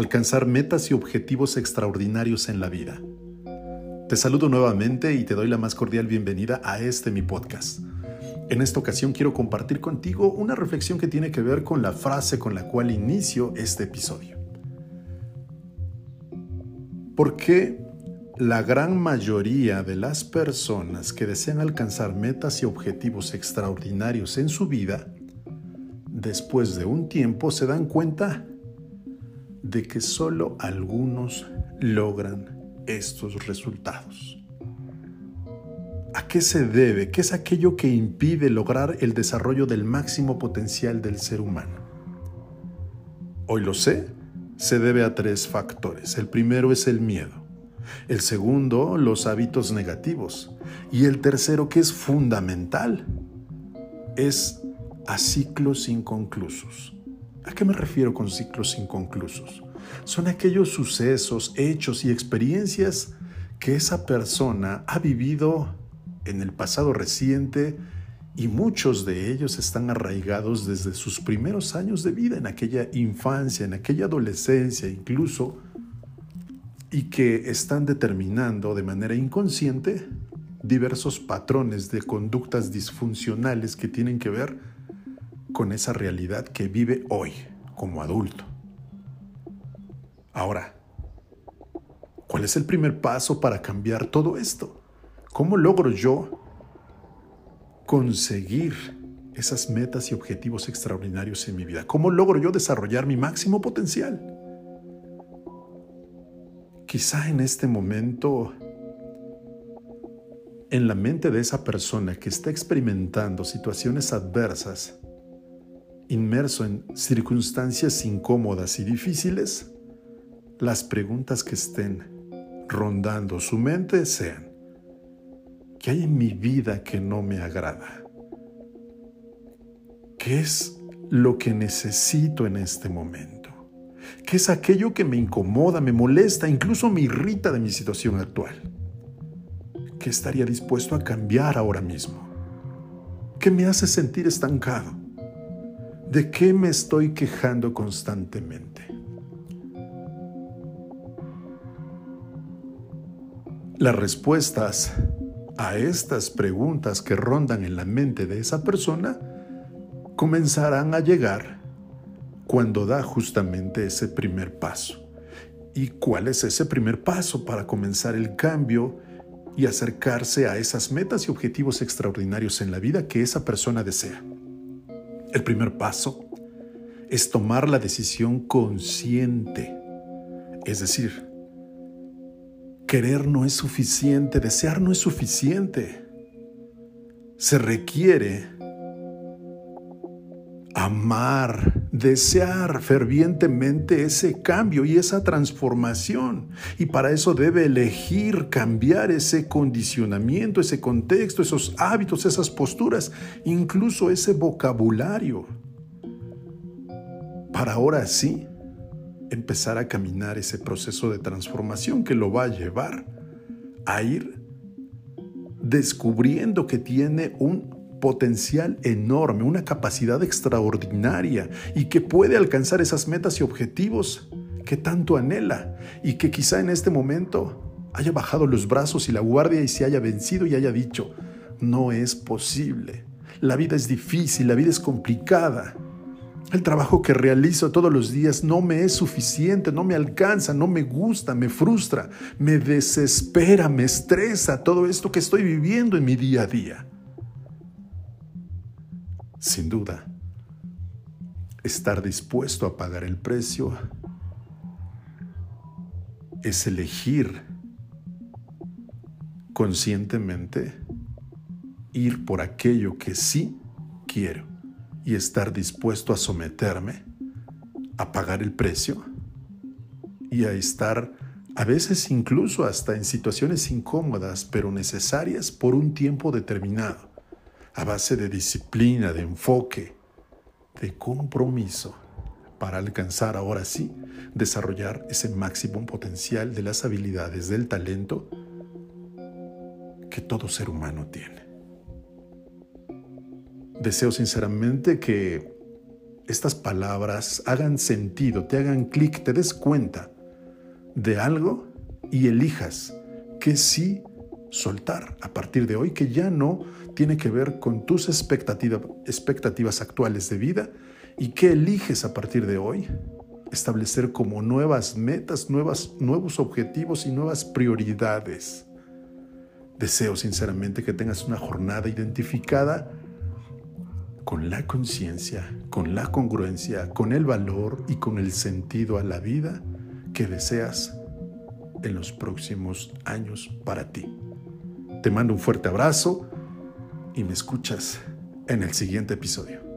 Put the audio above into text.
alcanzar metas y objetivos extraordinarios en la vida. Te saludo nuevamente y te doy la más cordial bienvenida a este mi podcast. En esta ocasión quiero compartir contigo una reflexión que tiene que ver con la frase con la cual inicio este episodio. ¿Por qué la gran mayoría de las personas que desean alcanzar metas y objetivos extraordinarios en su vida, después de un tiempo se dan cuenta de que solo algunos logran estos resultados. ¿A qué se debe? ¿Qué es aquello que impide lograr el desarrollo del máximo potencial del ser humano? Hoy lo sé, se debe a tres factores. El primero es el miedo. El segundo, los hábitos negativos. Y el tercero, que es fundamental, es a ciclos inconclusos. ¿A qué me refiero con ciclos inconclusos? Son aquellos sucesos, hechos y experiencias que esa persona ha vivido en el pasado reciente y muchos de ellos están arraigados desde sus primeros años de vida, en aquella infancia, en aquella adolescencia incluso, y que están determinando de manera inconsciente diversos patrones de conductas disfuncionales que tienen que ver con esa realidad que vive hoy como adulto. Ahora, ¿cuál es el primer paso para cambiar todo esto? ¿Cómo logro yo conseguir esas metas y objetivos extraordinarios en mi vida? ¿Cómo logro yo desarrollar mi máximo potencial? Quizá en este momento, en la mente de esa persona que está experimentando situaciones adversas, inmerso en circunstancias incómodas y difíciles, las preguntas que estén rondando su mente sean, ¿qué hay en mi vida que no me agrada? ¿Qué es lo que necesito en este momento? ¿Qué es aquello que me incomoda, me molesta, incluso me irrita de mi situación actual? ¿Qué estaría dispuesto a cambiar ahora mismo? ¿Qué me hace sentir estancado? ¿De qué me estoy quejando constantemente? Las respuestas a estas preguntas que rondan en la mente de esa persona comenzarán a llegar cuando da justamente ese primer paso. ¿Y cuál es ese primer paso para comenzar el cambio y acercarse a esas metas y objetivos extraordinarios en la vida que esa persona desea? El primer paso es tomar la decisión consciente. Es decir, querer no es suficiente, desear no es suficiente. Se requiere amar, desear fervientemente ese cambio y esa transformación. Y para eso debe elegir cambiar ese condicionamiento, ese contexto, esos hábitos, esas posturas, incluso ese vocabulario. Para ahora sí empezar a caminar ese proceso de transformación que lo va a llevar a ir descubriendo que tiene un potencial enorme, una capacidad extraordinaria y que puede alcanzar esas metas y objetivos que tanto anhela y que quizá en este momento haya bajado los brazos y la guardia y se haya vencido y haya dicho, no es posible, la vida es difícil, la vida es complicada. El trabajo que realizo todos los días no me es suficiente, no me alcanza, no me gusta, me frustra, me desespera, me estresa todo esto que estoy viviendo en mi día a día. Sin duda, estar dispuesto a pagar el precio es elegir conscientemente ir por aquello que sí quiero y estar dispuesto a someterme, a pagar el precio y a estar a veces incluso hasta en situaciones incómodas pero necesarias por un tiempo determinado a base de disciplina, de enfoque, de compromiso, para alcanzar ahora sí, desarrollar ese máximo potencial de las habilidades, del talento que todo ser humano tiene. Deseo sinceramente que estas palabras hagan sentido, te hagan clic, te des cuenta de algo y elijas que sí soltar a partir de hoy, que ya no tiene que ver con tus expectativas actuales de vida y que eliges a partir de hoy establecer como nuevas metas, nuevos objetivos y nuevas prioridades. Deseo sinceramente que tengas una jornada identificada con la conciencia, con la congruencia, con el valor y con el sentido a la vida que deseas en los próximos años para ti. Te mando un fuerte abrazo y me escuchas en el siguiente episodio.